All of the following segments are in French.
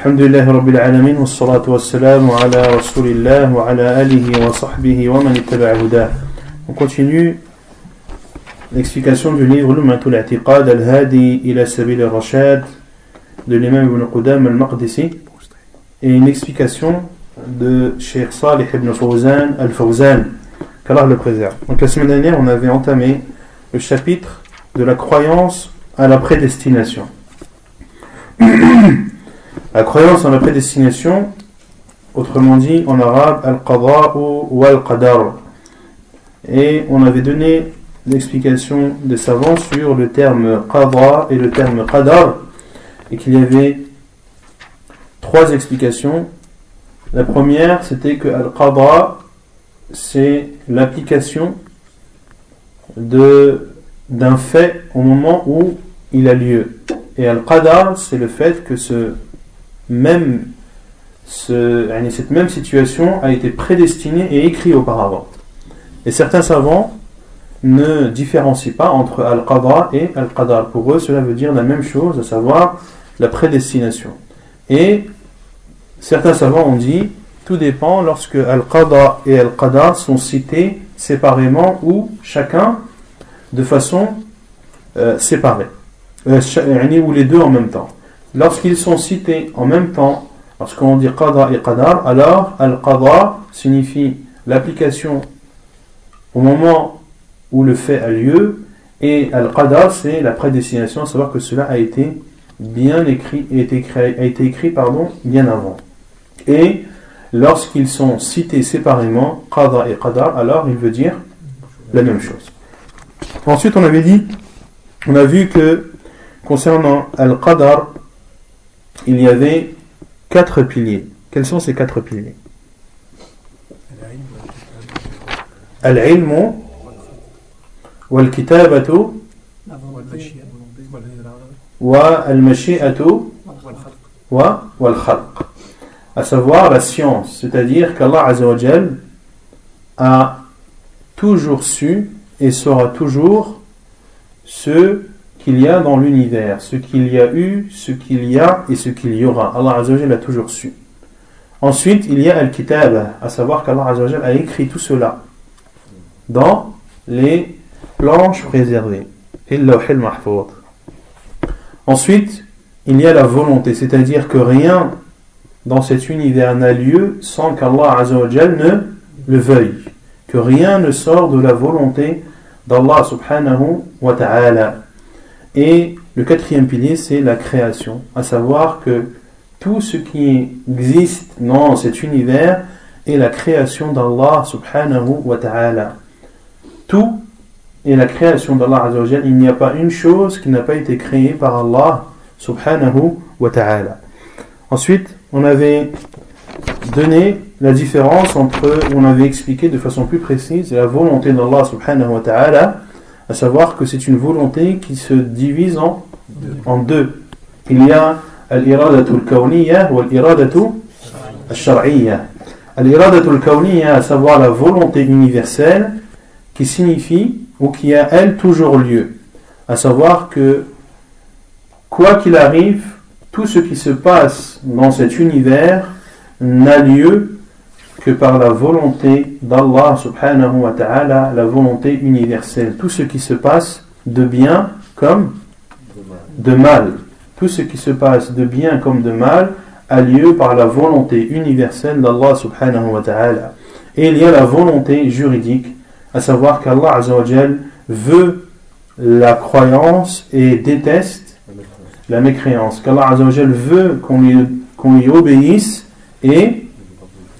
الحمد لله رب العالمين والصلاة والسلام على رسول الله وعلى آله وصحبه ومن اتبع هداه On continue l'explication du livre Lumatul Atiqad al-Hadi ila Sabil al-Rashad de l'imam Ibn Qudam al-Maqdisi et une explication de Sheikh Salih ibn Fawzan al-Fawzan qu'Allah le préserve. Donc la semaine dernière on avait entamé le chapitre de la croyance à la prédestination. La croyance en la prédestination, autrement dit en arabe, al-qadar ou al-qadar. Et on avait donné l'explication des savants sur le terme qadra et le terme qadar, et qu'il y avait trois explications. La première, c'était que al-qadra, c'est l'application d'un fait au moment où il a lieu. Et al-qadar, c'est le fait que ce même ce, cette même situation a été prédestinée et écrite auparavant. Et certains savants ne différencient pas entre Al-Qadra et Al-Qadar. Pour eux, cela veut dire la même chose, à savoir la prédestination. Et certains savants ont dit, tout dépend lorsque Al-Qadra et Al-Qadar sont cités séparément ou chacun de façon euh, séparée, euh, ou les deux en même temps lorsqu'ils sont cités en même temps, lorsqu'on dit qadra et qadar, alors al-qadra signifie l'application au moment où le fait a lieu, et al-qadar c'est la prédestination, à savoir que cela a été bien écrit, a été, a été écrit pardon, bien avant. Et lorsqu'ils sont cités séparément, qadra et qadar, alors il veut dire la même chose. Ensuite, on avait dit, on a vu que concernant al-qadar, il y avait quatre piliers. Quels sont ces quatre piliers? Al-ilmu wal-kitabatu wa al-mashi'atu wa wal-khalq. À savoir la science, c'est-à-dire qu'Allah Azzawajal a toujours su et sera toujours ce qu'il y a dans l'univers, ce qu'il y a eu, ce qu'il y a et ce qu'il y aura. Allah Azzawajal l'a toujours su. Ensuite, il y a Al-Kitab, à savoir qu'Allah Azzawajal a écrit tout cela dans les planches préservées. Ensuite, il y a la volonté, c'est-à-dire que rien dans cet univers n'a lieu sans qu'Allah Azzawajal ne le veuille, que rien ne sort de la volonté d'Allah subhanahu wa ta'ala. Et le quatrième pilier, c'est la création, à savoir que tout ce qui existe dans cet univers est la création d'Allah subhanahu wa ta'ala. Tout est la création d'Allah azawajal. Il n'y a pas une chose qui n'a pas été créée par Allah subhanahu wa ta'ala. Ensuite, on avait donné la différence entre, on avait expliqué de façon plus précise la volonté d'Allah subhanahu wa ta'ala à savoir que c'est une volonté qui se divise en, en deux. Il y a al-kawniyya ou al-iradatu al-shar'iyya. Al-iradatu al-kawniyya, à savoir la volonté universelle, qui signifie, ou qui a elle toujours lieu. À savoir que, quoi qu'il arrive, tout ce qui se passe dans cet univers n'a lieu que par la volonté d'Allah subhanahu wa ta'ala, la volonté universelle. Tout ce qui se passe de bien comme de mal. Tout ce qui se passe de bien comme de mal a lieu par la volonté universelle d'Allah subhanahu wa ta'ala. Et il y a la volonté juridique, à savoir qu'Allah veut la croyance et déteste la mécréance. Qu'Allah veut qu'on lui, qu'on lui obéisse et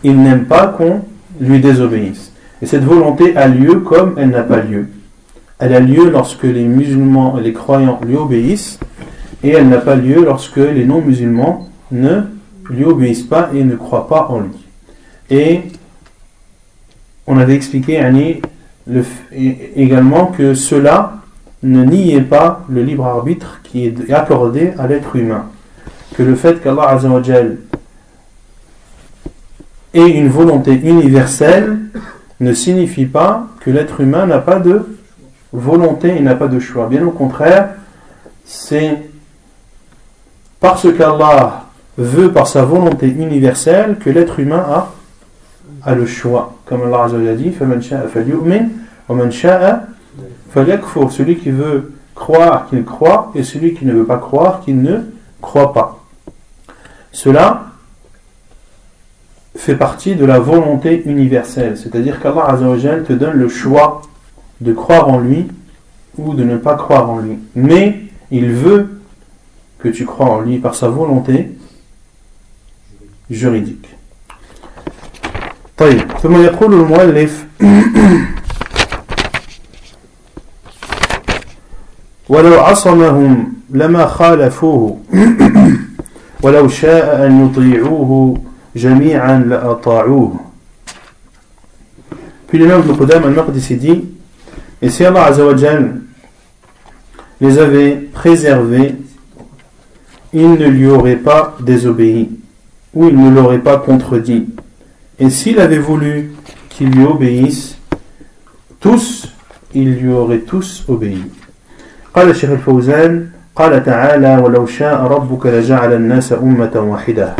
il n'aime pas qu'on lui désobéisse. Et cette volonté a lieu comme elle n'a pas lieu. Elle a lieu lorsque les musulmans et les croyants lui obéissent, et elle n'a pas lieu lorsque les non-musulmans ne lui obéissent pas et ne croient pas en lui. Et on avait expliqué également que cela ne niait pas le libre arbitre qui est accordé à l'être humain. Que le fait qu'Allah et une volonté universelle ne signifie pas que l'être humain n'a pas de volonté et n'a pas de choix. Bien au contraire, c'est parce qu'Allah veut par sa volonté universelle que l'être humain a, a le choix. Comme Allah a dit, celui qui veut croire qu'il croit et celui qui ne veut pas croire qu'il ne croit pas. Cela fait partie de la volonté universelle, c'est-à-dire qu'Allah te donne le choix de croire en lui ou de ne pas croire en lui. Mais il veut que tu crois en lui par sa volonté juridique. طيب ثم يقول المؤلف ولو عصمهم لما خالفوه ولو شاء أن يطيعوه جميعا لأطاعوه Puis l'imam Ibn Qudam al-Maqdisi dit Et si Allah Azzawajal les avait préservés, il ne lui aurait pas désobéi, ou il ne l'aurait pas contredit. Et s'il avait voulu qu'ils lui obéissent, tous, ils lui auraient tous obéi. قال الشيخ الفوزان قال تعالى ولو شاء ربك لجعل الناس أمة واحدة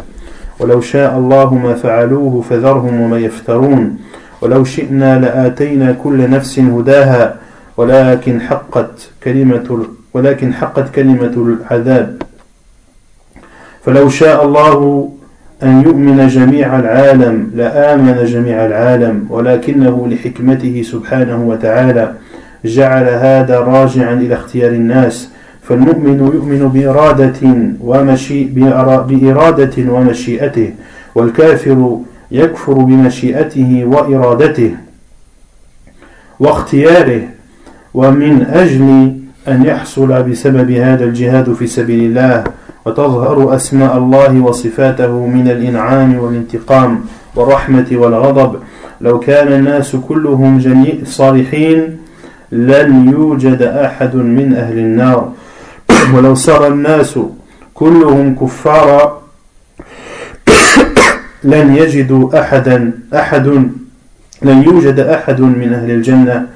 ولو شاء الله ما فعلوه فذرهم وما يفترون. ولو شئنا لآتينا كل نفس هداها ولكن حقت كلمة ولكن حقت كلمة العذاب. فلو شاء الله أن يؤمن جميع العالم لآمن جميع العالم ولكنه لحكمته سبحانه وتعالى جعل هذا راجعا إلى اختيار الناس. فالمؤمن يؤمن بإرادة, ومشي بإرادة ومشيئته والكافر يكفر بمشيئته وإرادته واختياره ومن أجل أن يحصل بسبب هذا الجهاد في سبيل الله وتظهر أسماء الله وصفاته من الإنعام والانتقام والرحمة والغضب. لو كان الناس كلهم جميع صالحين لن يوجد أحد من أهل النار. ولو صار الناس كلهم كفارا لن يجدوا أحدا أحد لن يوجد أحد من أهل الجنة.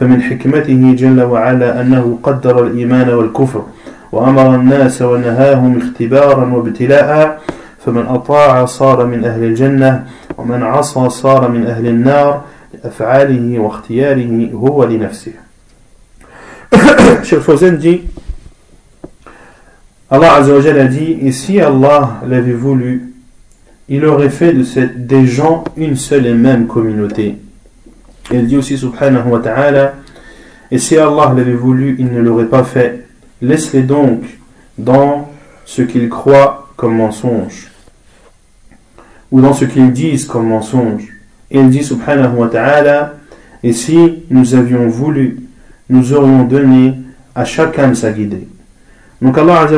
فمن حكمته جل وعلا أنه قدر الإيمان والكفر وأمر الناس ونهاهم اختبارا وابتلاء فمن أطاع صار من أهل الجنة ومن عصى صار من أهل النار لأفعاله واختياره هو لنفسه. Fawzan dit Allah Azzawajal a dit Et si Allah l'avait voulu, il aurait fait de cette, des gens une seule et même communauté. Et il dit aussi Subhanahu wa ta'ala Et si Allah l'avait voulu, il ne l'aurait pas fait. Laisse-les donc dans ce qu'ils croient comme mensonge, ou dans ce qu'ils disent comme mensonge. Et il dit Subhanahu wa ta'ala Et si nous avions voulu, nous aurions donné à chacun sa guidée. Donc Allah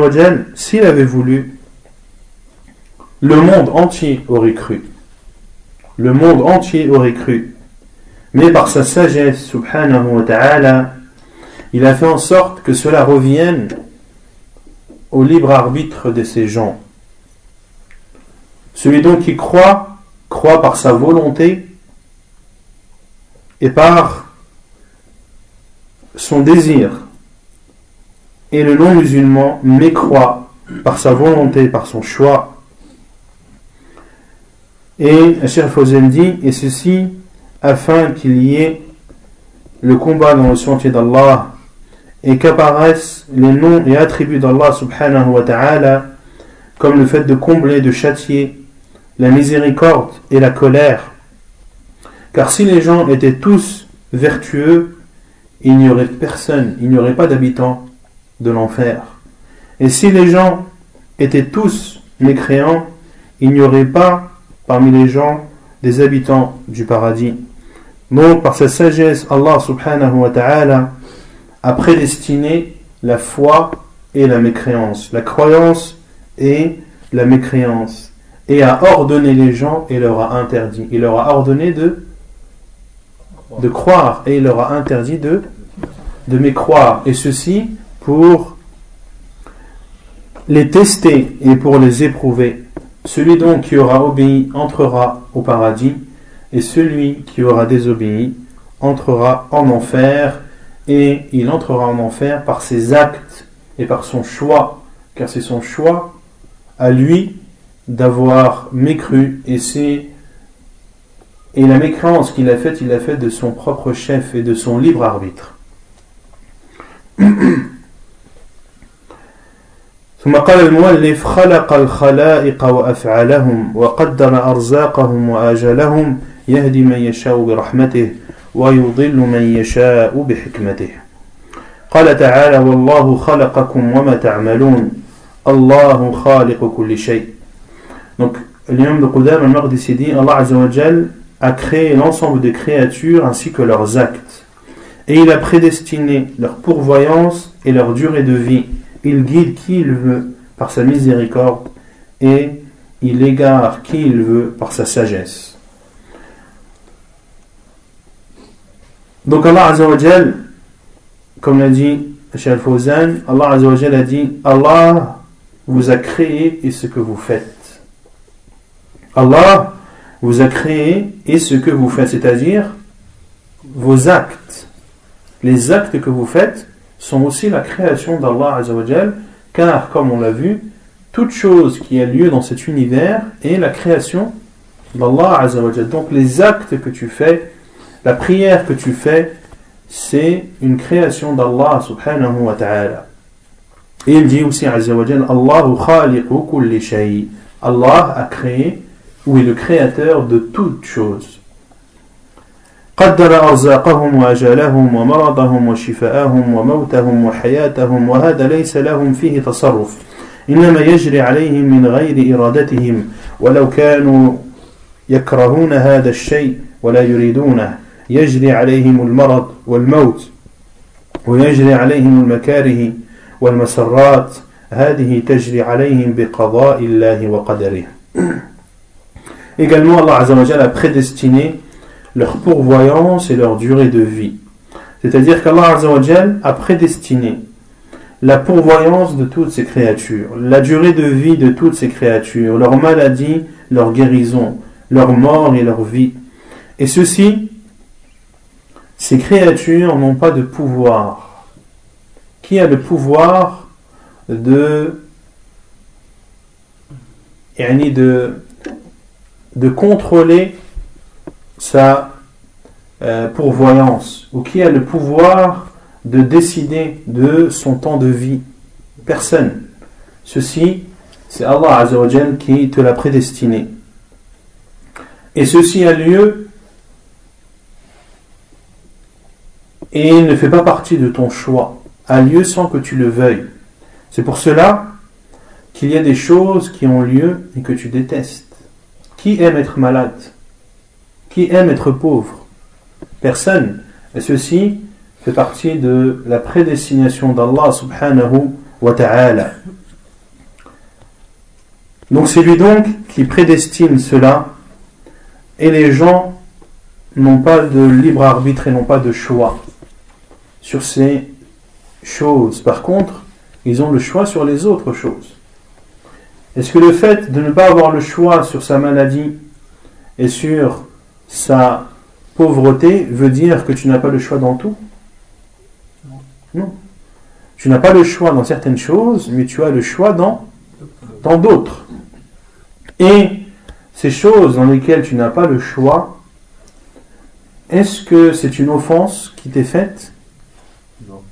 s'il avait voulu, le monde entier aurait cru. Le monde entier aurait cru. Mais par sa sagesse, subhanahu wa ta'ala, il a fait en sorte que cela revienne au libre arbitre de ces gens. Celui donc qui croit, croit par sa volonté et par son désir. Et le non-musulman mécroit par sa volonté, par son choix. Et Cheikh Fawzan dit, et ceci afin qu'il y ait le combat dans le sentier d'Allah et qu'apparaissent les noms et attributs d'Allah subhanahu wa ta'ala comme le fait de combler, de châtier, la miséricorde et la colère. Car si les gens étaient tous vertueux, il n'y aurait personne, il n'y aurait pas d'habitants de l'enfer. Et si les gens étaient tous mécréants, il n'y aurait pas parmi les gens des habitants du paradis. Donc, par sa sagesse, Allah subhanahu wa ta'ala a prédestiné la foi et la mécréance, la croyance et la mécréance, et a ordonné les gens et leur a interdit. Il leur a ordonné de, de croire et il leur a interdit de, de mécroire. Et ceci pour les tester et pour les éprouver. Celui donc qui aura obéi entrera au paradis et celui qui aura désobéi entrera en enfer, et il entrera en enfer par ses actes et par son choix, car c'est son choix à lui d'avoir mécru et c'est et la mécréance qu'il a faite, il l'a faite de son propre chef et de son libre arbitre. ثم قال المؤلف خلق الخلائق وافعالهم وقدم أرزاقهم وآجلهم يهدي من يشاء برحمته ويضل من يشاء بحكمته. قال تعالى والله خلقكم وما تعملون. الله خالق كل شيء. دونك اليوم القدامى سيدي الله عز وجل a créé l'ensemble des créatures ainsi que leurs actes. Et il a prédestiné leur pourvoyance et leur durée de vie. Il guide qui il veut par sa miséricorde et il égare qui il veut par sa sagesse. Donc Allah Azzawajal, comme l'a dit Cheikh Al-Fawzan, Allah Azzawajal a dit Allah vous a créé et ce que vous faites. Allah vous a créé et ce que vous faites, c'est-à-dire vos actes. Les actes que vous faites sont aussi la création d'Allah Azzawajal, car comme on l'a vu, toute chose qui a lieu dans cet univers est la création d'Allah Azzawajal. Donc les actes que tu fais, la prière que tu fais, c'est une création d'Allah subhanahu wa ta'ala. Et il dit aussi Azzawajal, Allahu khaliqu kulli. Allah a créé ou est le créateur de toutes choses. قدر أرزاقهم وأجالهم ومرضهم وشفاءهم وموتهم وحياتهم وهذا ليس لهم فيه تصرف. إنما يجري عليهم من غير إرادتهم. ولو كانوا يكرهون هذا الشيء ولا يريدونه يجري عليهم المرض والموت ويجري عليهم المكاره والمسرات. هذه تجري عليهم بقضاء الله وقدره. Également, Allah a prédestiné leur pourvoyance et leur durée de vie. C'est-à-dire qu'Allah a prédestiné la pourvoyance de toutes ces créatures, la durée de vie de toutes ces créatures, leur maladie, leur guérison, leur mort et leur vie. Et ceci, ces créatures n'ont pas de pouvoir. Qui a le pouvoir de, de, de contrôler sa euh, pourvoyance ou qui a le pouvoir de décider de son temps de vie Personne. Ceci, c'est Allah Azzawajal qui te l'a prédestiné. Et ceci a lieu et ne fait pas partie de ton choix, a lieu sans que tu le veuilles. C'est pour cela qu'il y a des choses qui ont lieu et que tu détestes. Qui aime être malade? Qui aime être pauvre? Personne. Et ceci fait partie de la prédestination d'Allah subhanahu wa ta'ala. Donc c'est lui donc qui prédestine cela et les gens n'ont pas de libre arbitre et n'ont pas de choix sur ces choses. Par contre, ils ont le choix sur les autres choses. Est-ce que le fait de ne pas avoir le choix sur sa maladie et sur sa pauvreté veut dire que tu n'as pas le choix dans tout Non. Tu n'as pas le choix dans certaines choses, mais tu as le choix dans dans d'autres. Et ces choses dans lesquelles tu n'as pas le choix, est-ce que c'est une offense qui t'est faite? Non.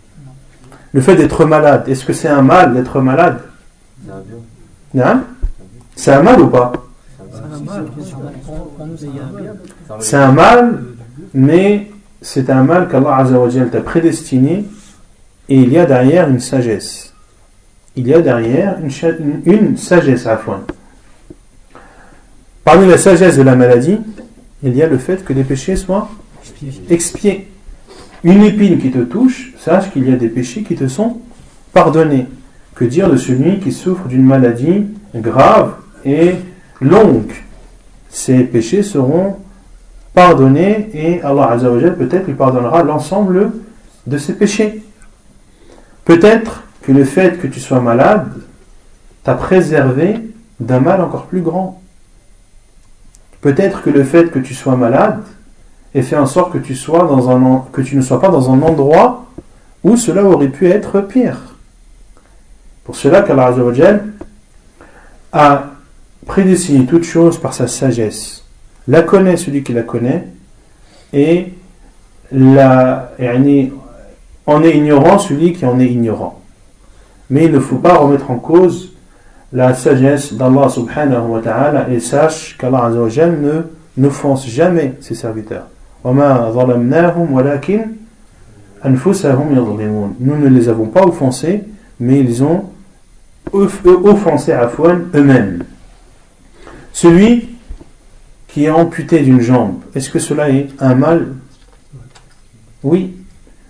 Le fait d'être malade, est-ce que c'est un mal d'être malade? Non. C'est un mal ou pas? C'est un mal, mais c'est un mal qu'Allah t'a prédestiné et il y a derrière une sagesse. Il y a derrière une, sagesse à fond. Parmi la sagesse de la maladie, il y a le fait que les péchés soient expiés. Une épine qui te touche, sache qu'il y a des péchés qui te sont pardonnés. Que dire de celui qui souffre d'une maladie grave et longue? Ces péchés seront pardonner et Allah Azzawajal peut-être lui pardonnera l'ensemble de ses péchés. Peut-être que le fait que tu sois malade t'a préservé d'un mal encore plus grand. Peut-être que le fait que tu sois malade ait fait en sorte que tu, sois dans un, que tu ne sois pas dans un endroit où cela aurait pu être pire. Pour cela qu'Allah a prédestine toute chose par sa sagesse. La connaît celui qui la connaît et la, en est ignorant celui qui en est ignorant. Mais il ne faut pas remettre en cause la sagesse d'Allah subhanahu wa ta'ala et sache qu'Allah ne n'offense jamais ses serviteurs. Nous ne les avons pas offensés, mais ils ont offensé Afwan eux-mêmes. Celui qui est amputé d'une jambe, est-ce que cela est un mal? Oui,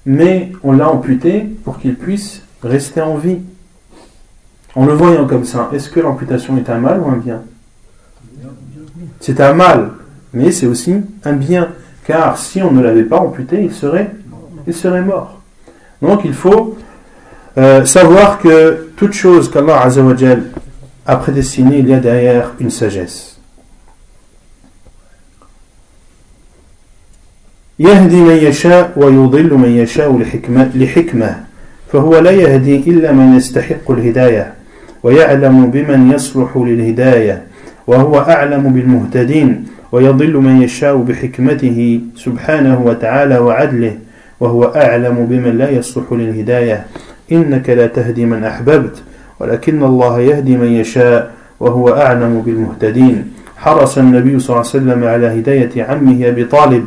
mais on l'a amputé pour qu'il puisse rester en vie. En le voyant comme ça, est-ce que l'amputation est un mal ou un bien? C'est un mal, mais c'est aussi un bien, car si on ne l'avait pas amputé, il serait, mort. Donc il faut euh, savoir que toute chose qu'Allah a prédestinée, il y a derrière une sagesse. يهدي من يشاء ويضل من يشاء لحكمة, لحكمة. فهو لا يهدي إلا من يستحق الهداية ويعلم بمن يصلح للهداية وهو أعلم بالمهتدين ويضل من يشاء بحكمته سبحانه وتعالى وعدله وهو أعلم بمن لا يصلح للهداية. إنك لا تهدي من أحببت. ولكن الله يهدي من يشاء وهو أعلم بالمهتدين. حرص النبي صلى الله عليه وسلم على هداية عمه أبي طالب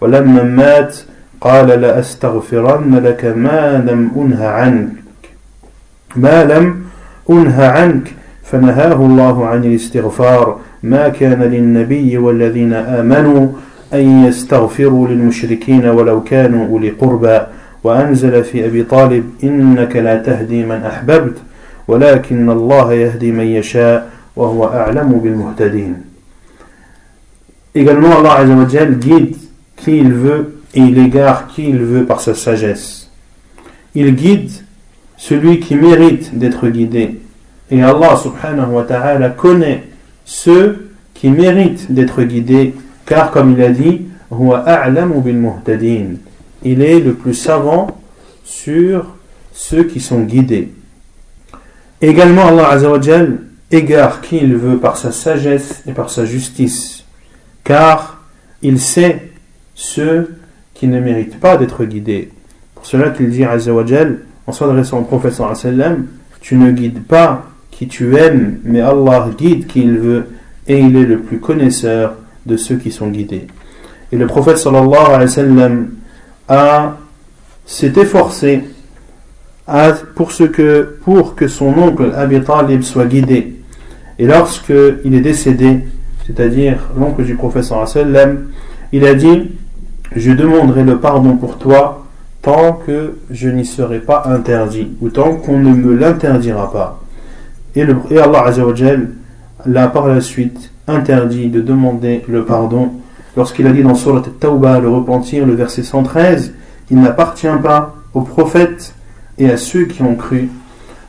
ولما مات قال لأستغفرن لك ما لم أنه عنك. ما لم أنه عنك. فنهاه الله عن الاستغفار. ما كان للنبي والذين آمنوا أن يستغفروا للمشركين ولو كانوا أولي قربى. وأنزل في أبي طالب إنك لا تهدي من أحببت. ولكن الله يهدي من يشاء وهو أعلم بالمهتدين Également, Allah Azzawajal guide qui il veut et il égare qui il veut par sa sagesse. Il guide celui qui mérite d'être guidé. Et Allah subhanahu wa ta'ala connaît ceux qui méritent d'être guidés, car comme il a dit, il est le plus savant sur ceux qui sont guidés. Également, Allah Azzawajal égare qui il veut par sa sagesse et par sa justice, car il sait ceux qui ne méritent pas d'être guidés. Pour cela qu'il dit Azzawajal, en s'adressant au prophète sallam, tu ne guides pas qui tu aimes, mais Allah guide qui il veut, et il est le plus connaisseur de ceux qui sont guidés. Et le prophète sallallahu alayhi wa sallam s'est efforcé pour, que, pour que son oncle Abi Talib soit guidé. Et lorsque il est décédé, c'est-à-dire l'oncle du prophète sallam, il a dit je demanderai le pardon pour toi tant que je n'y serai pas interdit, ou tant qu'on ne me l'interdira pas. Et, Allah Azzawajal l'a par la suite interdit de demander le pardon lorsqu'il a dit dans Surat Tawbah, le repentir, le verset 113, il n'appartient pas aux prophètes et à ceux qui ont cru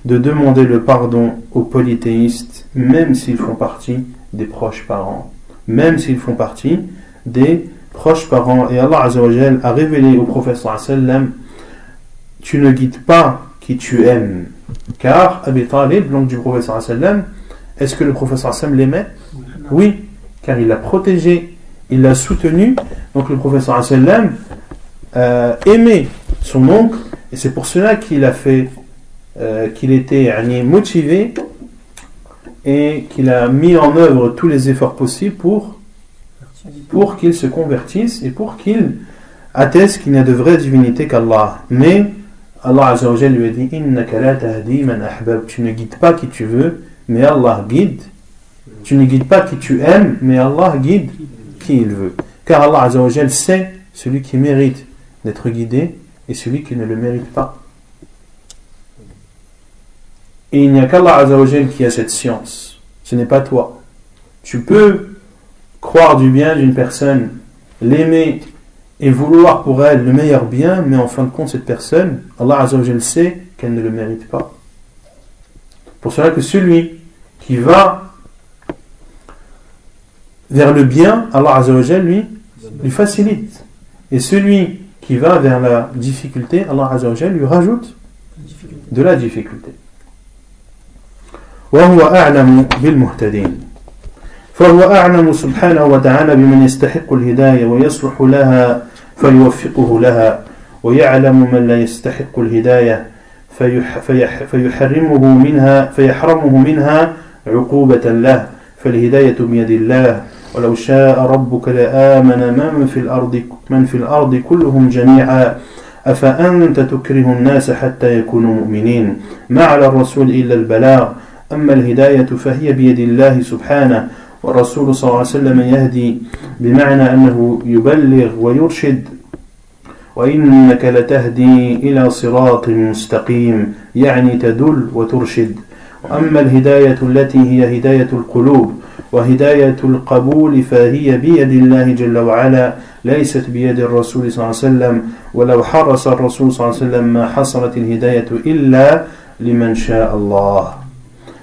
de demander le pardon aux polythéistes, même s'ils font partie des proches parents, même s'ils font partie des proches parents. Et Allah Azzawajal a révélé au prophète sallam tu ne guides pas qui tu aimes. Car Abi Talib, l'oncle du prophète sallam, est-ce que le prophète sallam l'aimait? Oui, car il l'a protégé, il l'a soutenu. Donc le prophète sallam euh, aimait son oncle et c'est pour cela qu'il a fait euh, qu'il était motivé et qu'il a mis en œuvre tous les efforts possibles pour pour qu'il se convertisse et pour qu'il atteste qu'il n'y a de vraie divinité qu'Allah. Mais Allah lui a dit Tu ne guides pas qui tu veux, mais Allah guide. Tu ne guides pas qui tu aimes, mais Allah guide qui il veut. Car Allah Azzawajal sait celui qui mérite d'être guidé et celui qui ne le mérite pas. Et il n'y a qu'Allah Azzawajal qui a cette science. Ce n'est pas toi. Tu peux croire du bien d'une personne, l'aimer et vouloir pour elle le meilleur bien, mais en fin de compte, cette personne, Allah Azzawajal sait qu'elle ne le mérite pas. Pour cela que celui qui va vers le bien, Allah Azzawajal lui, lui facilite. Et celui qui va vers la difficulté, Allah Azzawajal lui rajoute de la difficulté. وهو أعلم بالمهتدين فهو أعلم سبحانه وتعالى بمن يستحق الهداية ويصلح لها فيوفقه لها ويعلم من لا يستحق الهداية فيح فيح فيحرمه منها فيحرمه منها عقوبة له فالهداية بيد الله ولو شاء ربك لآمن من في الأرض من في الأرض كلهم جميعا. أفأنت تكره الناس حتى يكونوا مؤمنين؟ ما على الرسول إلا البلاغ. أما الهداية فهي بيد الله سبحانه. والرسول صلى الله عليه وسلم يهدي بمعنى أنه يبلغ ويرشد. وإنك لتهدي إلى صراط مستقيم يعني تدل وترشد. وأما الهداية التي هي هداية القلوب وهداية القبول فهي بيد الله جل وعلا ليست بيد الرسول صلى الله عليه وسلم ولو حرص الرسول صلى الله عليه وسلم ما حصلت الهداية إلا لمن شاء الله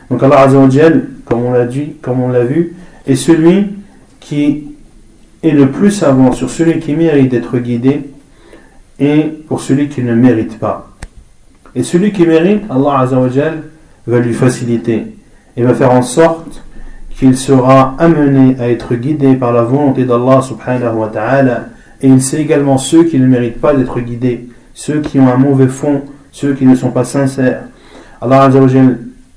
Donc Allah Azza wa comme on l'a dit, comme on l'a vu, est celui qui est le plus savant sur celui qui mérite d'être guidé et pour celui qui ne mérite pas. Et celui qui mérite, Allah Azza wa va lui faciliter et va faire en sorte qu'il sera amené à être guidé par la volonté d'Allah subhanahu wa ta'ala et il sait également ceux qui ne méritent pas d'être guidés, ceux qui ont un mauvais fond, ceux qui ne sont pas sincères. Allah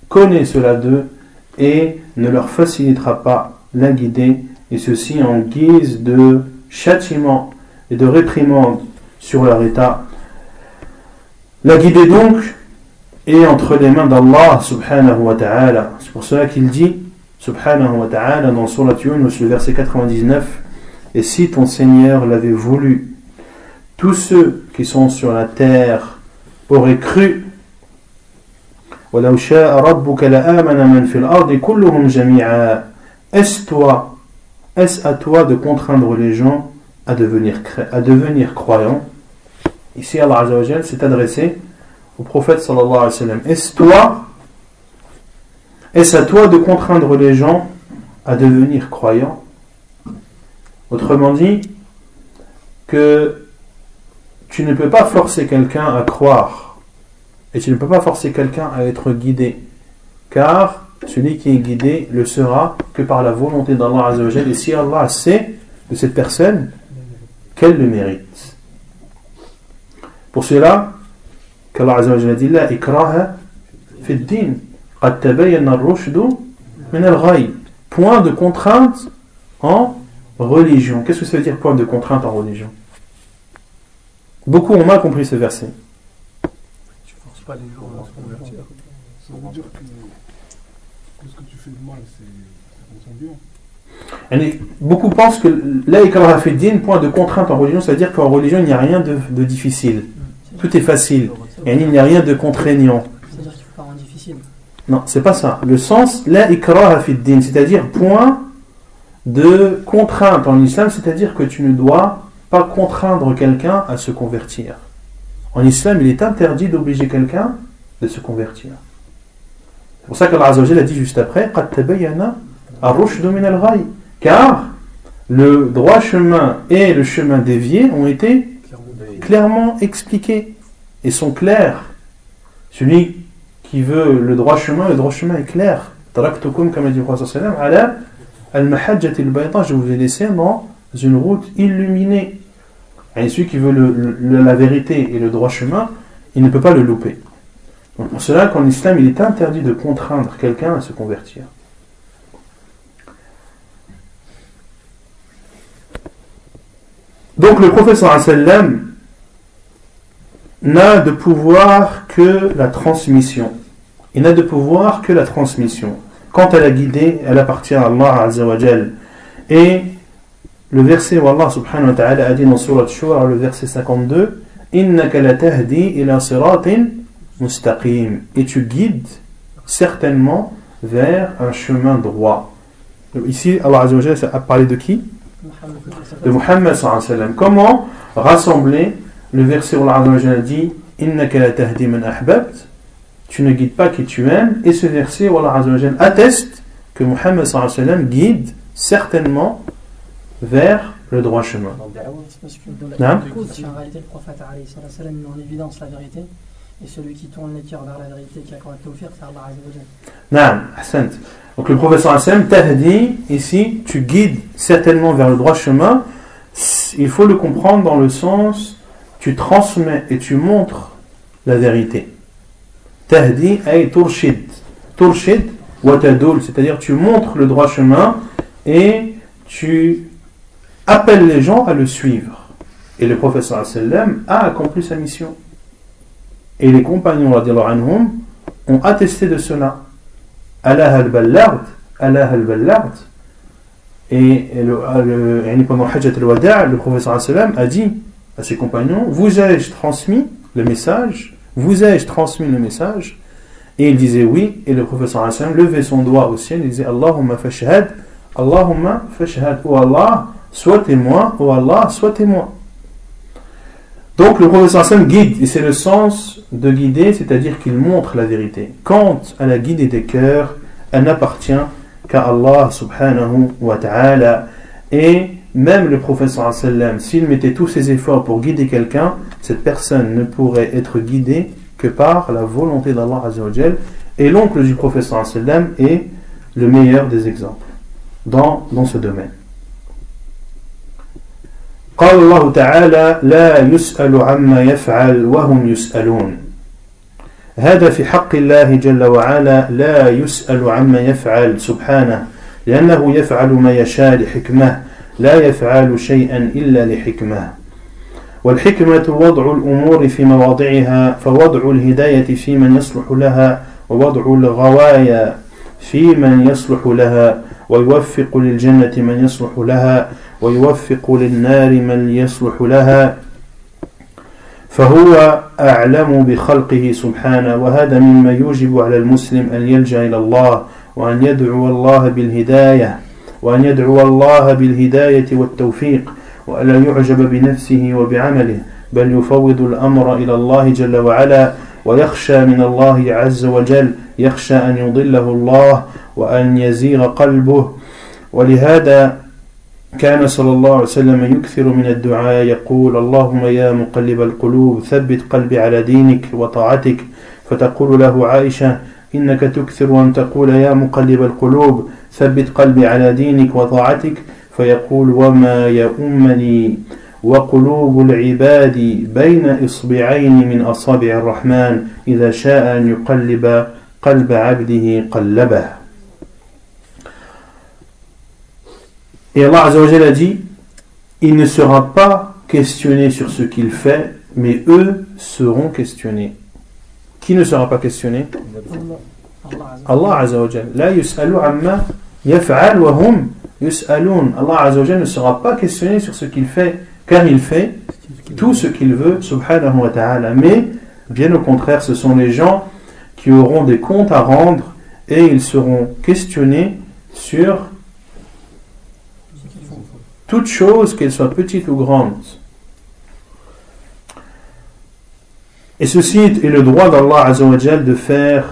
connaît cela d'eux et ne leur facilitera pas la guider et ceci en guise de châtiment et de réprimande sur leur état. La guider donc est entre les mains d'Allah subhanahu wa ta'ala. C'est pour cela qu'il dit subhanahu wa ta'ala dans Surat le verset 99 Et si ton Seigneur l'avait voulu, tous ceux qui sont sur la terre auraient cru. Est-ce toi, est-ce à toi de contraindre les gens à devenir, à devenir croyants? Ici, Allah s'est adressé au prophète sallallahu alayhi wa sallam. Est-ce toi est-ce à toi de contraindre les gens à devenir croyants? Autrement dit, que tu ne peux pas forcer quelqu'un à croire et tu ne peux pas forcer quelqu'un à être guidé car celui qui est guidé le sera que par la volonté d'Allah Azzawajal. Et si Allah sait de cette personne qu'elle le mérite. Pour cela, qu'Allah a dit là, Point de contrainte en religion. Qu'est-ce que ça veut dire point de contrainte en religion? Beaucoup ont mal compris ce verset. Tu forces pas les gens à se convertir. Ça veut dire que ce que tu fais de mal, c'est bien. Beaucoup pensent que là, il fait din, point de contrainte en religion, ça veut dire qu'en religion, il n'y a rien de, de difficile. Tout est facile. Et il n'y a rien de contraignant. Non, c'est pas ça. Le sens, la ikraha din, c'est-à-dire point de contrainte en islam, c'est-à-dire que tu ne dois pas contraindre quelqu'un à se convertir. En islam, il est interdit d'obliger quelqu'un de se convertir. C'est pour ça qu'Allah a dit juste après car le droit chemin et le chemin dévié ont été clairement expliqués et sont clairs. Celui qui veut le droit chemin, le droit chemin est clair. Taraktukum, comme a dit le Prophète ala al-mahajjat al je vous ai laissé dans une route illuminée. Et celui qui veut le, la vérité et le droit chemin, il ne peut pas le louper. Donc pour cela qu'en islam, il est interdit de contraindre quelqu'un à se convertir. Donc le prophète sallam n'a de pouvoir que la transmission. Il n'a de pouvoir que la transmission. Quant à la guider, elle appartient à Allah Azza wa Et le verset où Allah subhanahu wa ta'ala a dit dans Surat Shura, le verset 52, Innaka la tahdi ila siratin mustaqim. Et tu guides certainement vers un chemin droit. Ici, Allah Azza wa a parlé de qui? De Muhammad sallallahu alayhi wa sallam. Comment rassembler le verset où Allah dit tu ne guides pas qui tu aimes et ce verset où Allah atteste que Muhammad guide certainement vers le droit chemin. Dans la en réalité le prophète met en évidence la vérité Et celui qui tourne les cœurs vers la vérité, qui tawfiq, c'est Allah. Donc le professeur Hassan tahdi, ici, tu guides certainement vers le droit chemin. Il faut le comprendre dans le sens, tu transmets et tu montres la vérité. Tahdi ay turshid. Turshid wa c'est-à-dire tu montres le droit chemin et tu appelles les gens à le suivre. Et le professeur sallam a accompli sa mission. Et les compagnons anhum, ont attesté de cela. Allah al-Ballard, Allah al-Ballard, et le, pendant Hajjat al-Wada', le professeur a dit à ses compagnons Vous ai-je transmis le message? Vous ai-je transmis le message? Et il disait oui, et le professeur sallam levait son doigt au ciel et disait Allahumma fashhad, Allahumma fashhad, oh Allah, sois témoin, oh Allah, sois témoin. Donc le professeur Hassan guide, et c'est le sens de guider, c'est-à-dire qu'il montre la vérité. Quant à la guidée des cœurs, elle n'appartient qu'à Allah subhanahu wa ta'ala. Et même le professeur sallam, s'il mettait tous ses efforts pour guider quelqu'un, cette personne ne pourrait être guidée que par la volonté d'Allah Et l'oncle du professeur sallam est le meilleur des exemples dans, dans ce domaine. قال الله تعالى لا يسأل عما يفعل وهم يسألون هذا في حق الله جل وعلا لا يسأل عما يفعل سبحانه لأنه يفعل ما يشاء لحكمه لا يفعل شيئا إلا لحكمة. والحكمة وضع الأمور في مواضعها فوضع الهداية في من يصلح لها ووضع الغوايا في من يصلح لها ويوفق للجنة من يصلح لها ويوفق للنار من يصلح لها. فهو أعلم بخلقه سبحانه وهذا مما يوجب على المسلم أن يلجأ إلى الله وأن يدعو الله بالهداية. وأن يدعو الله بالهداية والتوفيق وألا يعجب بنفسه وبعمله بل يفوض الأمر إلى الله جل وعلا ويخشى من الله عز وجل يخشى أن يضله الله وأن يزيغ قلبه. ولهذا كان صلى الله عليه وسلم يكثر من الدعاء يقول اللهم يا مقلب القلوب ثبت قلبي على دينك وطاعتك. فتقول له عائشة إنك تكثر أن تقول يا مقلب القلوب ثبت قلبي على دينك وطاعتك فيقول وما يؤمني وقلوب العباد بين إصبعين من أصابع الرحمن إذا شاء أن يقلب قلب عبده قلبه Et Allah Azzawajal a dit Il ne sera pas questionné sur ce qu'il fait, mais eux seront questionnés. Qui ne sera pas questionné Allah Azzawajal. La yus'alu amma yaf'al wa hum yus'alun. Allah Azzawajal ne sera pas questionné sur ce qu'il fait, car il fait tout ce qu'il veut, subhanahu wa ta'ala. Mais, bien au contraire, ce sont les gens qui auront des comptes à rendre et ils seront questionnés sur toute chose, qu'elle soit petite ou grande. Et ceci est le droit d'Allah de faire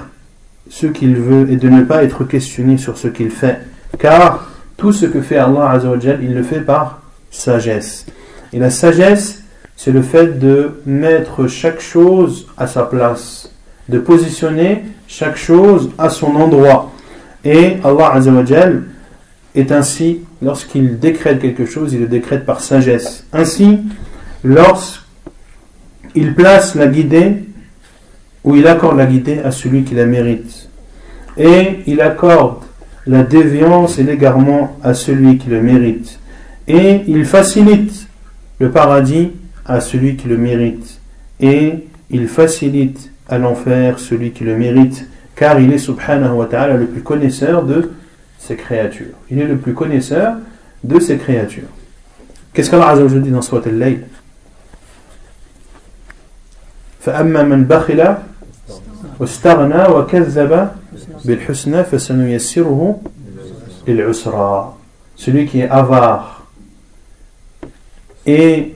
ce qu'il veut et de ne pas être questionné sur ce qu'il fait. Car tout ce que fait Allah il le fait par sagesse. Et la sagesse, c'est le fait de mettre chaque chose à sa place, de positionner chaque chose à son endroit. Et Allah est ainsi lorsqu'il décrète quelque chose, il le décrète par sagesse. Ainsi, lorsqu'il place la guidée, ou il accorde la guidée à celui qui la mérite, et il accorde la déviance et l'égarement à celui qui le mérite, et il facilite le paradis à celui qui le mérite, et il facilite à l'enfer celui qui le mérite, car il est subhanahu wa ta'ala le plus connaisseur de ses créatures. Il est le plus connaisseur de ses créatures. Qu'est-ce qu'Allah dit dans Surat al-Layl? فأما من بخل واستغنى وكذب بالحسنى فسنيسره للعسرى celui qui est avare et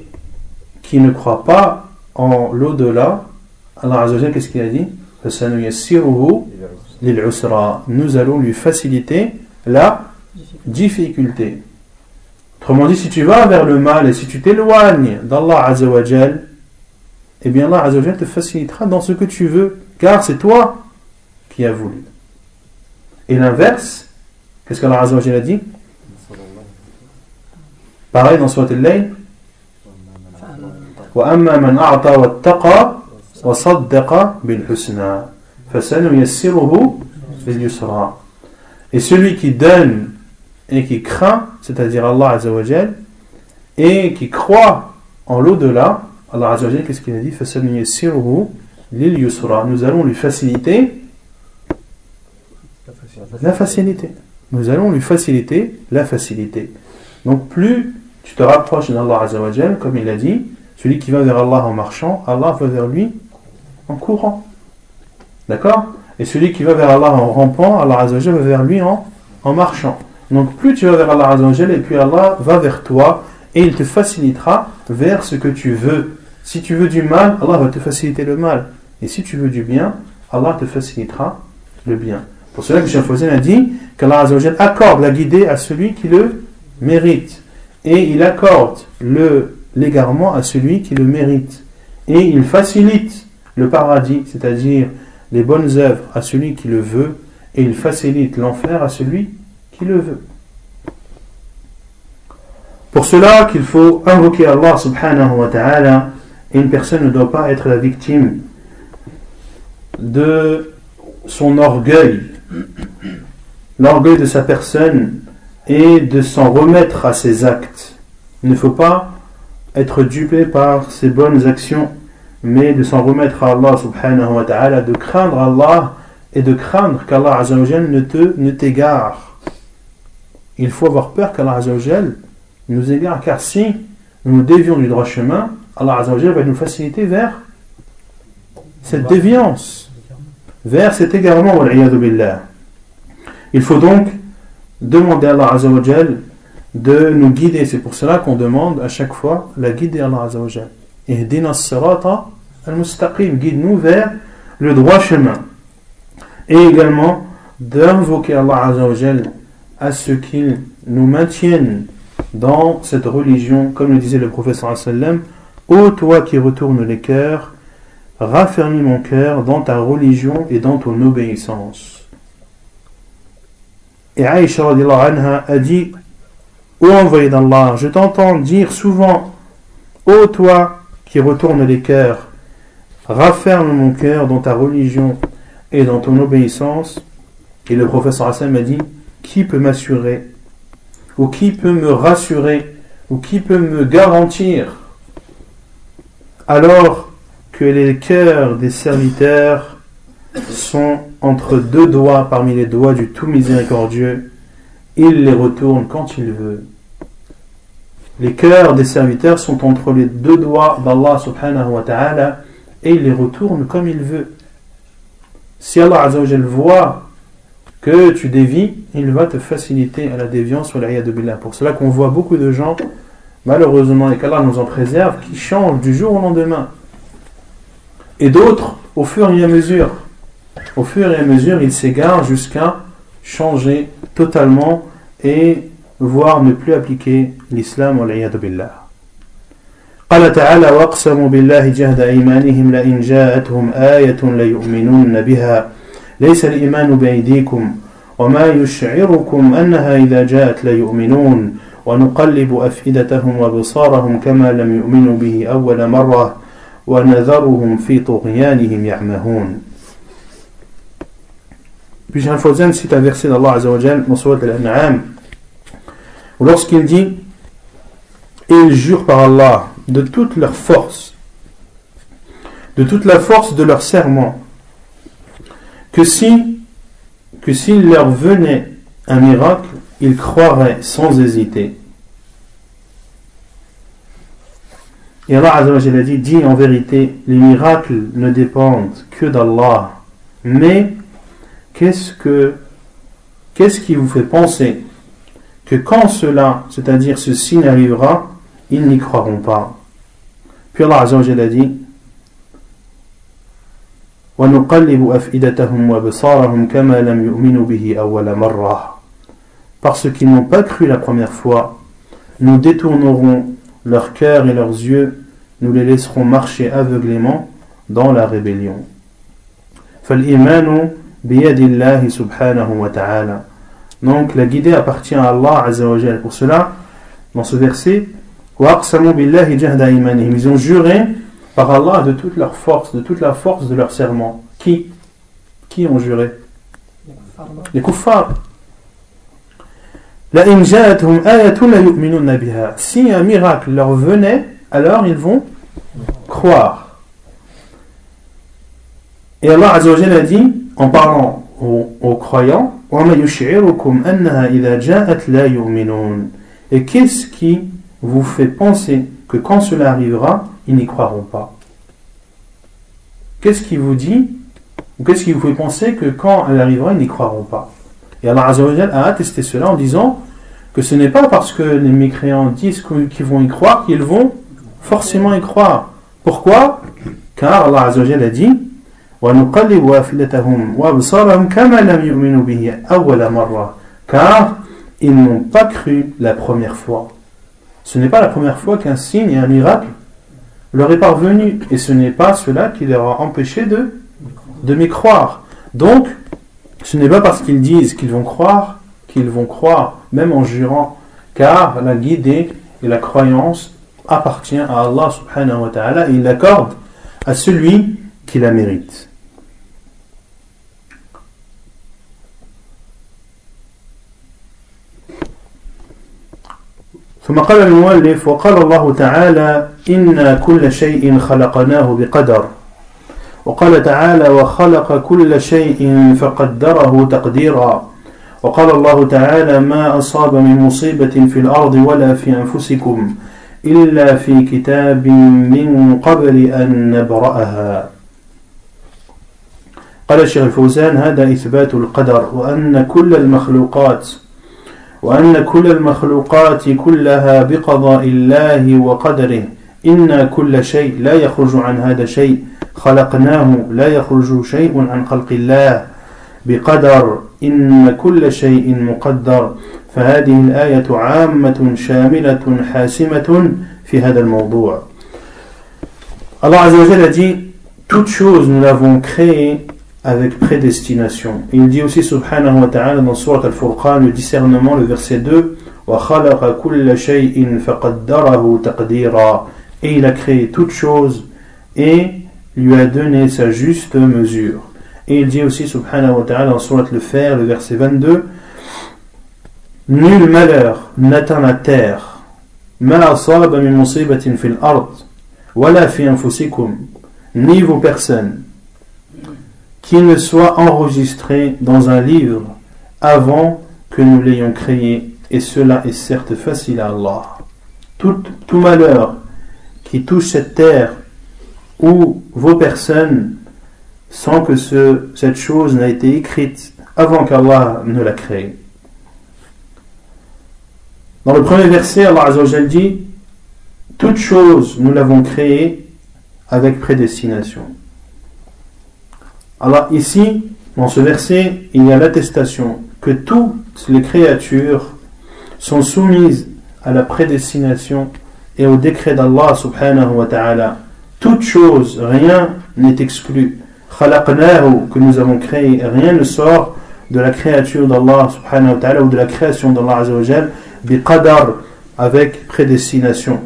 qui ne croit pas en l'au-delà Allah Azza wa qu'est-ce qu'il a dit فسنيسره للعسرى nous allons lui faciliter la difficulté. Autrement dit, si tu vas vers le mal et si tu t'éloignes d'Allah Azzawajal, eh bien Allah Azzawajal te facilitera dans ce que tu veux, car c'est toi qui as voulu. Et l'inverse, qu'est-ce qu'Allah Azzawajal a dit Pareil dans Surat al-Layl. وأما من أعطى واتقى وصدق بالحسنى فسنيسره باليسرى Et celui qui donne et qui craint, c'est-à-dire Allah Azzawajal, et qui croit en l'au-delà, Allah Azzawajal, qu'est-ce qu'il a dit? Nous allons lui faciliter la facilité. Nous allons lui faciliter la facilité. Donc plus tu te rapproches d'Allah Azzawajal, comme il a dit, celui qui va vers Allah en marchant, Allah va vers lui en courant. D'accord? Et celui qui va vers Allah en rampant, Allah Azzawajal va vers lui en, en marchant. Donc plus tu vas vers Allah Azzawajal, et puis Allah va vers toi, et il te facilitera vers ce que tu veux. Si tu veux du mal, Allah va te faciliter le mal. Et si tu veux du bien, Allah te facilitera le bien. Pour cela que Cheikh Fawzan a dit qu'Allah accorde la guidée à celui qui le mérite. Et il accorde l'égarement à celui qui le mérite. Et il facilite le paradis, c'est-à-dire les bonnes œuvres à celui qui le veut. Et il facilite l'enfer à celui qui le veut. Pour cela qu'il faut invoquer Allah subhanahu wa ta'ala, une personne ne doit pas être la victime de son orgueil, l'orgueil de sa personne, et de s'en remettre à ses actes. Il ne faut pas être dupé par ses bonnes actions, mais de s'en remettre à Allah subhanahu wa ta'ala, de craindre Allah et de craindre qu'Allah ne te ne t'égare. Il faut avoir peur qu'Allah nous égare, car si nous dévions du droit chemin, Allah va nous faciliter vers cette déviance, vers cet égarement. Il faut donc demander à Allah de nous guider. C'est pour cela qu'on demande à chaque fois la guide d'Allah Azzawajal. Et al-mustaqim, guide-nous vers le droit chemin. Et également d'invoquer Allah Azzawajal à ce qu'il nous maintienne dans cette religion, comme le disait le professeur sallam, Ô toi qui retournes les cœurs, raffermis mon cœur dans ta religion et dans ton obéissance. Et Aïcha anha a dit Ô envoyé d'Allah, je t'entends dire souvent Ô toi qui retournes les cœurs, rafferme mon cœur dans ta religion et dans ton obéissance. Et le professeur Hassan m'a dit Qui peut m'assurer? Ou qui peut me rassurer, ou qui peut me garantir, alors que les cœurs des serviteurs sont entre deux doigts parmi les doigts du tout miséricordieux, il les retourne quand il veut. Les cœurs des serviteurs sont entre les deux doigts d'Allah subhanahu wa ta'ala et il les retourne comme il veut. Si Allah voit que tu dévis, il va te faciliter à la déviance sur de billah. Pour cela qu'on voit beaucoup de gens, malheureusement, et qu'Allah nous en préserve, qui changent du jour au lendemain. Et d'autres, au fur et à mesure, au fur et à mesure, ils s'égarent jusqu'à changer totalement et voire ne plus appliquer l'islam de billah. قال تعالى واقسموا بالله جهد ايمانهم لئن جاءتهم ايه ليؤمنون بها ليس الإيمان بأيديكم وما يشعركم أنها إذا جاءت ليؤمنون ونقلب أفئدتهم وبصارهم كما لم يؤمنوا به أول مرة ونذرهم في طغيانهم يعمهون Puis Jean Fawzan cite un verset d'Allah Azzawajal dans Surat al-An'am où lorsqu'il dit Et ils jurent par Allah de toute leur force, de toute la force de leur serment, que si que s'il leur venait un miracle, ils croiraient sans hésiter. Et Allah a dit, dit en vérité, les miracles ne dépendent que d'Allah. Mais qu'est-ce que qu'est-ce qui vous fait penser que quand cela, c'est-à-dire ceci n'arrivera, ils n'y croiront pas? Puis Allah a dit, parce qu'ils n'ont pas cru la première fois, nous détournerons leurs cœurs et leurs yeux nous les laisserons marcher aveuglément dans la rébellion. Donc la guidée appartient à Allah Pour cela, dans ce verset, ils ont juré par Allah de toute leur force, de toute la force de leur serment. Qui? Qui ont juré? Les kuffars. Si un miracle leur venait, alors ils vont croire. Et Allah a dit, en parlant aux, croyants, et qu'est-ce qui vous fait penser que quand cela arrivera, ils n'y croiront pas? Qu'est-ce qui vous dit, ou qu'est-ce qui vous fait penser que quand elle arrivera, ils n'y croiront pas? Et Allah a attesté cela en disant que ce n'est pas parce que les mécréants disent qu'ils vont y croire qu'ils vont forcément y croire. Pourquoi? Car Allah a dit car ils n'ont pas cru la première fois. Ce n'est pas la première fois qu'un signe et un miracle leur est parvenu, et ce n'est pas cela qui leur a empêché de, de m'y croire. Donc, ce n'est pas parce qu'ils disent qu'ils vont croire qu'ils vont croire, même en jurant, car la guidée et la croyance appartient à Allah subhanahu wa ta'ala et il l'accorde à celui qui la mérite. ثم قال المؤلف وقال الله تعالى إنا كل شيء خلقناه بقدر وقال تعالى وخلق كل شيء فقدره تقديرا. وقال الله تعالى ما أصاب من مصيبة في الأرض ولا في أنفسكم إلا في كتاب من قبل أن نبرأها. قال الشيخ الفوزان هذا إثبات القدر وأن كل المخلوقات وأن كل المخلوقات كلها بقضاء الله وقدره. إن كل شيء لا يخرج عن هذا شيء. خلقناه لا يخرج شيء عن خلق الله بقدر إن كل شيء مقدر فهذه الآية عامة شاملة حاسمة في هذا الموضوع Allah Azza wa a dit Toute chose nous l'avons créée avec prédestination. il dit aussi subhanahu wa ta'ala dans Surat al-Furqan, le discernement, le verset 2, Et il a créé toute chose et lui a donné sa juste mesure. Et il dit aussi subhanahu wa ta'ala dans Surat le Fer, le verset 22, Nul malheur n'atteint la terre, ni vos personnes qu'il ne soit enregistré dans un livre avant que nous l'ayons créé, et cela est certes facile à Allah. Tout, tout malheur qui touche cette terre ou vos personnes sans que ce, cette chose n'a été écrite avant qu'Allah ne la crée. Dans le premier verset, Allah Azzawajal dit Toute chose nous l'avons créée avec prédestination. Alors ici, dans ce verset, il y a l'attestation que toutes les créatures sont soumises à la prédestination et au décret d'Allah subhanahu wa ta'ala. Toute chose, rien n'est exclu. que nous avons créé, rien ne sort de la créature d'Allah subhanahu wa ta'ala ou de la création d'Allah azawajal, qadar avec prédestination.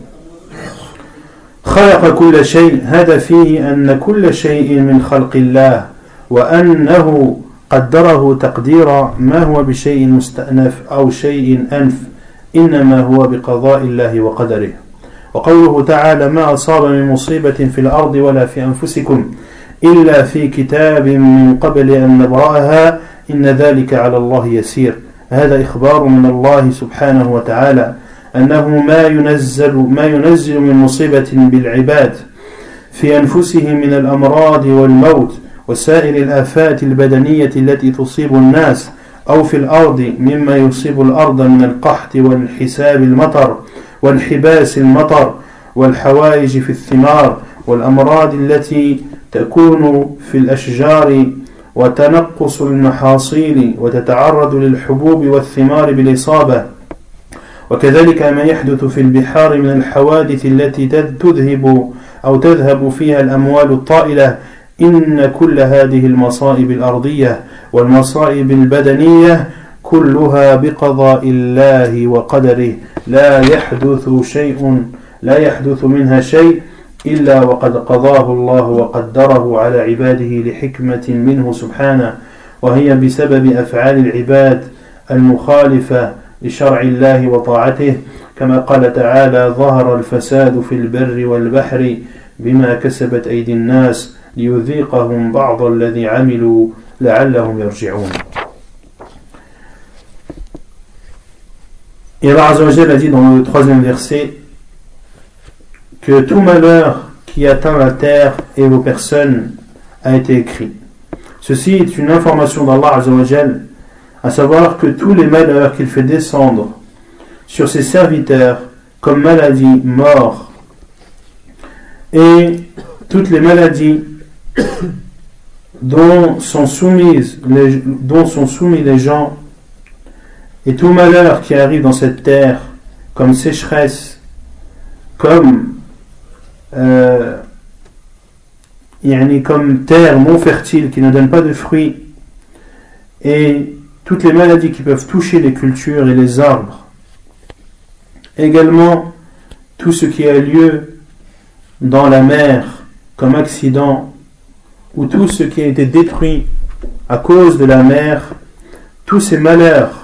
خلق كل شيء هذا فيه أن كل شيء من خلق الله وأنه قدره تقديرا ما هو بشيء مستأنف أو شيء أنف إنما هو بقضاء الله وقدره وقوله تعالى ما أصاب من مصيبة في الأرض ولا في أنفسكم إلا في كتاب من قبل أن نبرأها إن ذلك على الله يسير. هذا إخبار من الله سبحانه وتعالى أنه ما ينزل ما ينزل من مصيبة بالعباد في أنفسهم من الأمراض والموت وسائر الآفات البدنية التي تصيب الناس أو في الأرض مما يصيب الأرض من القحط والحساب المطر وانحباس المطر والحوائج في الثمار والأمراض التي تكون في الأشجار وتنقص المحاصيل وتتعرض للحبوب والثمار بالإصابة. وكذلك ما يحدث في البحار من الحوادث التي تذهب أو تذهب فيها الأموال الطائلة. إن كل هذه المصائب الأرضية والمصائب البدنية كلها بقضاء الله وقدره. لا يحدث شيء لا يحدث منها شيء إلا وقد قضاه الله وقدره على عباده لحكمة منه سبحانه. وهي بسبب أفعال العباد المخالفة لشرع الله وطاعته. كما قال تعالى ظهر الفساد في البر والبحر بما كسبت أيدي الناس ليذيقهم بعض الذي عملوا لعلهم يرجعون Et Allah a dit dans le troisième verset que tout malheur qui atteint la terre et vos personnes a été écrit. Ceci est une information d'Allah Azzawajal, à savoir que tous les malheurs qu'il fait descendre sur ses serviteurs, comme maladie, mort, et toutes les maladies dont sont, soumises dont sont soumis les gens, et tout malheur qui arrive dans cette terre, comme sécheresse, comme euh, comme terre non fertile qui ne donne pas de fruits, et toutes les maladies qui peuvent toucher les cultures et les arbres. Également, tout ce qui a lieu dans la mer comme accident, ou tout ce qui a été détruit à cause de la mer, tous ces malheurs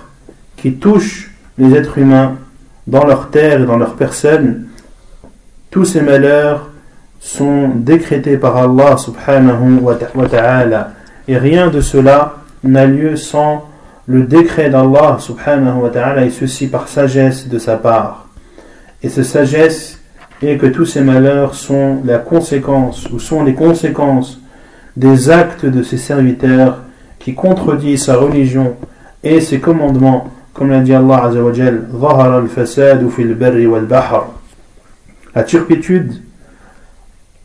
qui touchent les êtres humains dans leur terre et dans leur personne, tous ces malheurs sont décrétés par Allah subhanahu wa ta'ala. Et rien de cela n'a lieu sans le décret d'Allah subhanahu wa ta'ala et ceci par sagesse de sa part. Et cette sagesse est que tous ces malheurs sont la conséquence ou sont les conséquences des actes de ses serviteurs qui contredisent sa religion et ses commandements, comme l'a dit Allah La turpitude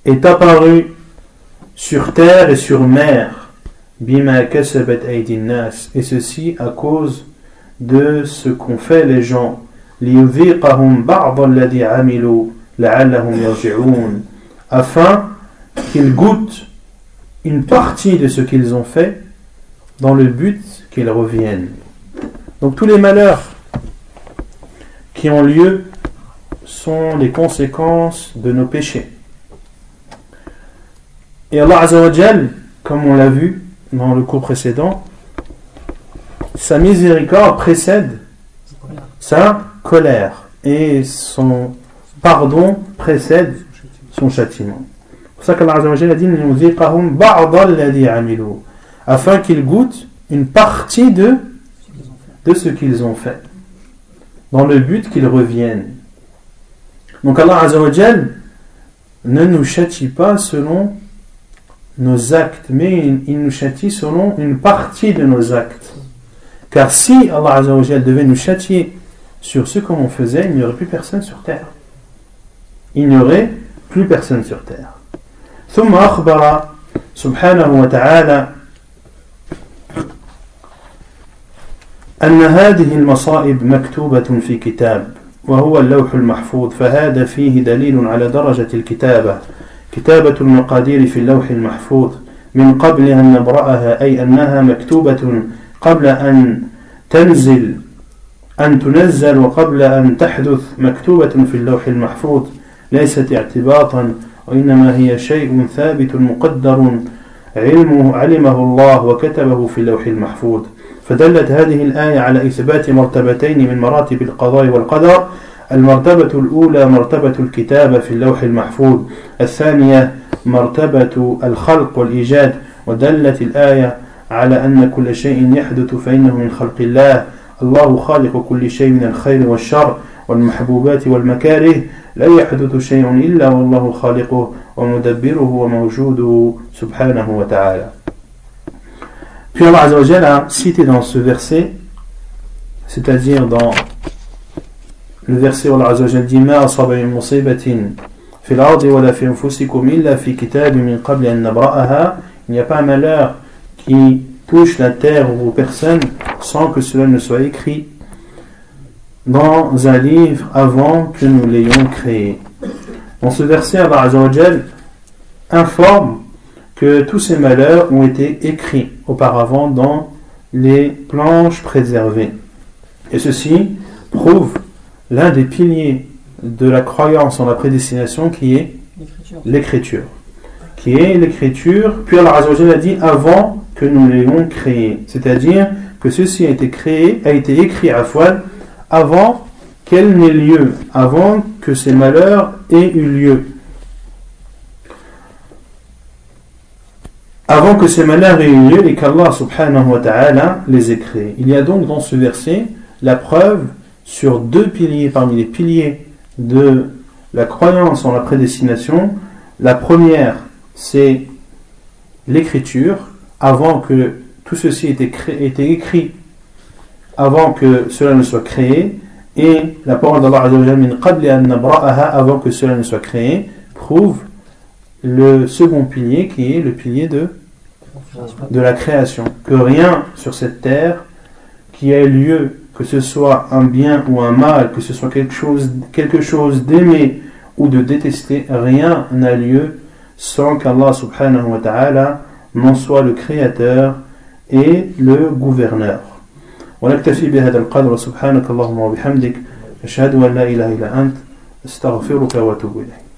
est apparu sur terre et sur mer, et ceci à cause de ce qu'ont fait les gens, afin qu'ils goûtent une partie de ce qu'ils ont fait dans le but qu'ils reviennent. Donc tous les malheurs qui ont lieu sont les conséquences de nos péchés. Et Allah Azzawajal, comme on l'a vu dans le cours précédent, sa miséricorde précède sa colère et son pardon précède son châtiment. C'est pour ça qu'Allah a dit afin qu'ils goûtent une partie de, de ce qu'ils ont fait, dans le but qu'ils reviennent. Donc Allah Azzawajal ne nous châtie pas selon nos actes, mais il nous châtie selon une partie de nos actes. Car si Allah devait nous châtier sur ce qu'on faisait, il n'y aurait plus personne sur terre. Il n'y aurait plus personne sur terre. ثم أخبر سبحانه وتعالى أن هذه المصائب مكتوبة في كتاب وهو اللوح المحفوظ فهذا فيه دليل على درجة الكتابة. كتابة المقادير في اللوح المحفوظ من قبل أن نبرأها أي أنها مكتوبة قبل أن تنزل أن تنزل وقبل أن تحدث مكتوبة في اللوح المحفوظ. ليست اعتباطا وإنما هي شيء ثابت مقدر علمه علمه الله وكتبه في اللوح المحفوظ. فدلت هذه الآية على إثبات مرتبتين من مراتب القضاء والقدر. المرتبة الأولى مرتبة الكتابة في اللوح المحفوظ الثانية مرتبة الخلق والإيجاد. ودلت الآية على أن كل شيء يحدث فإنه من خلق الله. الله خالق كل شيء من الخير والشر والمحبوبات والمكاره. لا يحدث شيء إلا والله خالقه ومدبره وموجوده سبحانه وتعالى. Puis Allah a cité dans ce verset, c'est-à-dire dans le verset où Allah Azzawajal dit Il n'y a pas un malheur qui touche la terre ou aux personnes sans que cela ne soit écrit dans un livre avant que nous l'ayons créé. Dans ce verset, Allah Azzawajal informe que tous ces malheurs ont été écrits auparavant dans les planches préservées. Et ceci prouve l'un des piliers de la croyance en la prédestination qui est l'écriture. Qui est l'écriture, puis Allah a dit avant que nous l'ayons créé. C'est-à-dire que ceci a été créé, a été écrit à fois avant qu'elle n'ait lieu, avant que ces malheurs aient eu lieu. Avant que ces malheurs aient eu lieu et qu'Allah subhanahu wa ta'ala les ait créés. Il y a donc dans ce verset la preuve sur deux piliers parmi les piliers de la croyance en la prédestination. La première, c'est l'écriture, avant que tout ceci ait été, écrit, avant que cela ne soit créé, et la parole d'Allah avant que cela ne soit créé, prouve le second pilier qui est le pilier de, de la création. Que rien sur cette terre qui ait lieu que ce soit un bien ou un mal, que ce soit quelque chose, quelque chose d'aimer ou de détester, rien n'a lieu sans qu'Allah subhanahu wa ta'ala n'en soit le créateur et le gouverneur. ونكتفي بهذا القدر سبحانك اللهم وبحمدك أشهد أن لا إله إلا أنت أستغفرك وأتوب إليك